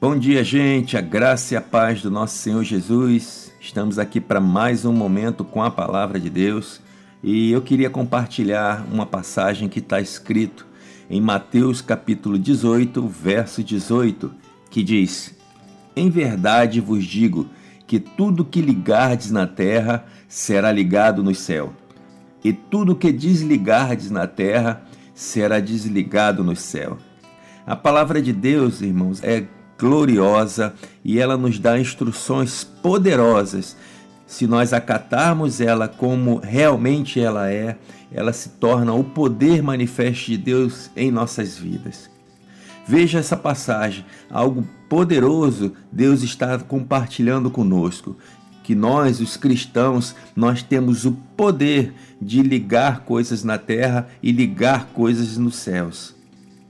Bom dia, gente. A graça e a paz do nosso Senhor Jesus. Estamos aqui para mais um momento com a palavra de Deus e eu queria compartilhar uma passagem que está escrito em Mateus capítulo 18, verso 18, que diz: Em verdade vos digo que tudo que ligardes na terra será ligado no céu, e tudo que desligardes na terra será desligado no céu. A palavra de Deus, irmãos, é gloriosa e ela nos dá instruções poderosas. Se nós acatarmos ela como realmente ela é, ela se torna o poder manifesto de Deus em nossas vidas. Veja essa passagem, algo poderoso Deus está compartilhando conosco, que nós, os cristãos, nós temos o poder de ligar coisas na terra e ligar coisas nos céus.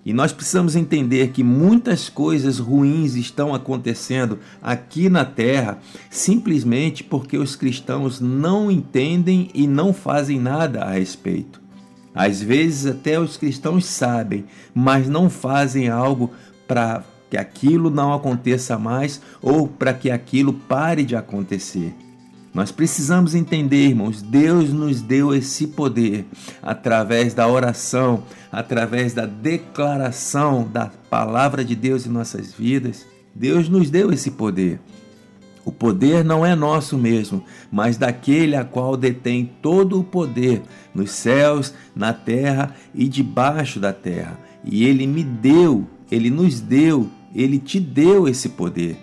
E nós precisamos entender que muitas coisas ruins estão acontecendo aqui na terra simplesmente porque os cristãos não entendem e não fazem nada a respeito. Às vezes, até os cristãos sabem, mas não fazem algo para que aquilo não aconteça mais ou para que aquilo pare de acontecer. Nós precisamos entender, irmãos, Deus nos deu esse poder através da oração, através da declaração da palavra de Deus em nossas vidas. Deus nos deu esse poder. O poder não é nosso mesmo, mas daquele a qual detém todo o poder nos céus, na terra e debaixo da terra. E ele me deu, ele nos deu, ele te deu esse poder.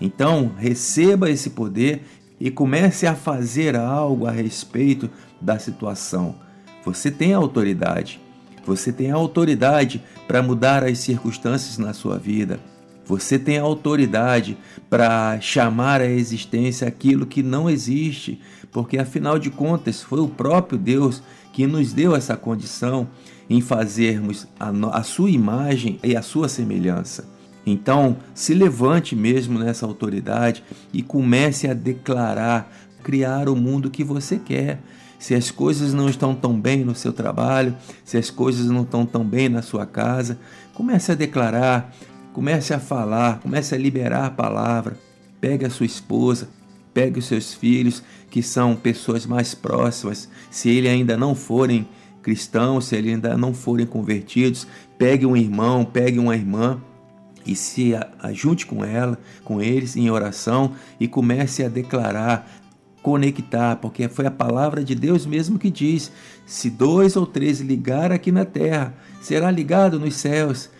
Então, receba esse poder e comece a fazer algo a respeito da situação. Você tem autoridade. Você tem autoridade para mudar as circunstâncias na sua vida. Você tem autoridade para chamar à existência aquilo que não existe, porque afinal de contas foi o próprio Deus que nos deu essa condição em fazermos a, a sua imagem e a sua semelhança. Então, se levante mesmo nessa autoridade e comece a declarar, criar o mundo que você quer. Se as coisas não estão tão bem no seu trabalho, se as coisas não estão tão bem na sua casa, comece a declarar, comece a falar, comece a liberar a palavra. Pegue a sua esposa, pegue os seus filhos, que são pessoas mais próximas, se eles ainda não forem cristãos, se eles ainda não forem convertidos, pegue um irmão, pegue uma irmã e se ajunte com ela, com eles em oração e comece a declarar, conectar, porque foi a palavra de Deus mesmo que diz: se dois ou três ligar aqui na terra, será ligado nos céus.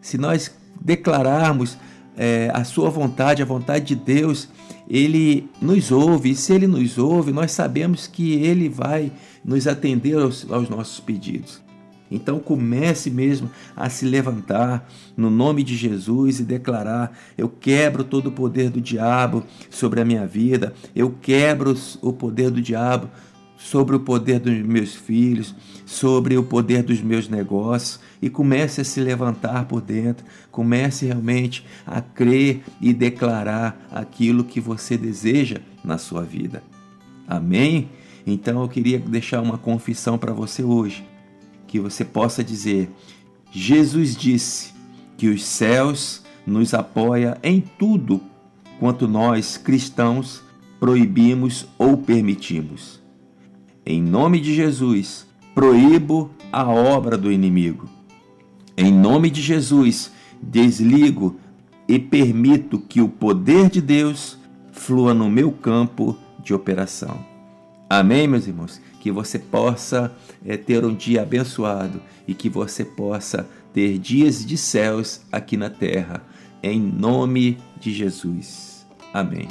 Se nós declararmos é, a sua vontade, a vontade de Deus, ele nos ouve, e se ele nos ouve, nós sabemos que ele vai nos atender aos, aos nossos pedidos. Então comece mesmo a se levantar no nome de Jesus e declarar: eu quebro todo o poder do diabo sobre a minha vida, eu quebro o poder do diabo sobre o poder dos meus filhos, sobre o poder dos meus negócios e comece a se levantar por dentro, comece realmente a crer e declarar aquilo que você deseja na sua vida. Amém? Então eu queria deixar uma confissão para você hoje que você possa dizer: Jesus disse que os céus nos apoia em tudo quanto nós cristãos proibimos ou permitimos. Em nome de Jesus, proíbo a obra do inimigo. Em nome de Jesus, desligo e permito que o poder de Deus flua no meu campo de operação. Amém, meus irmãos? Que você possa é, ter um dia abençoado e que você possa ter dias de céus aqui na terra. Em nome de Jesus. Amém.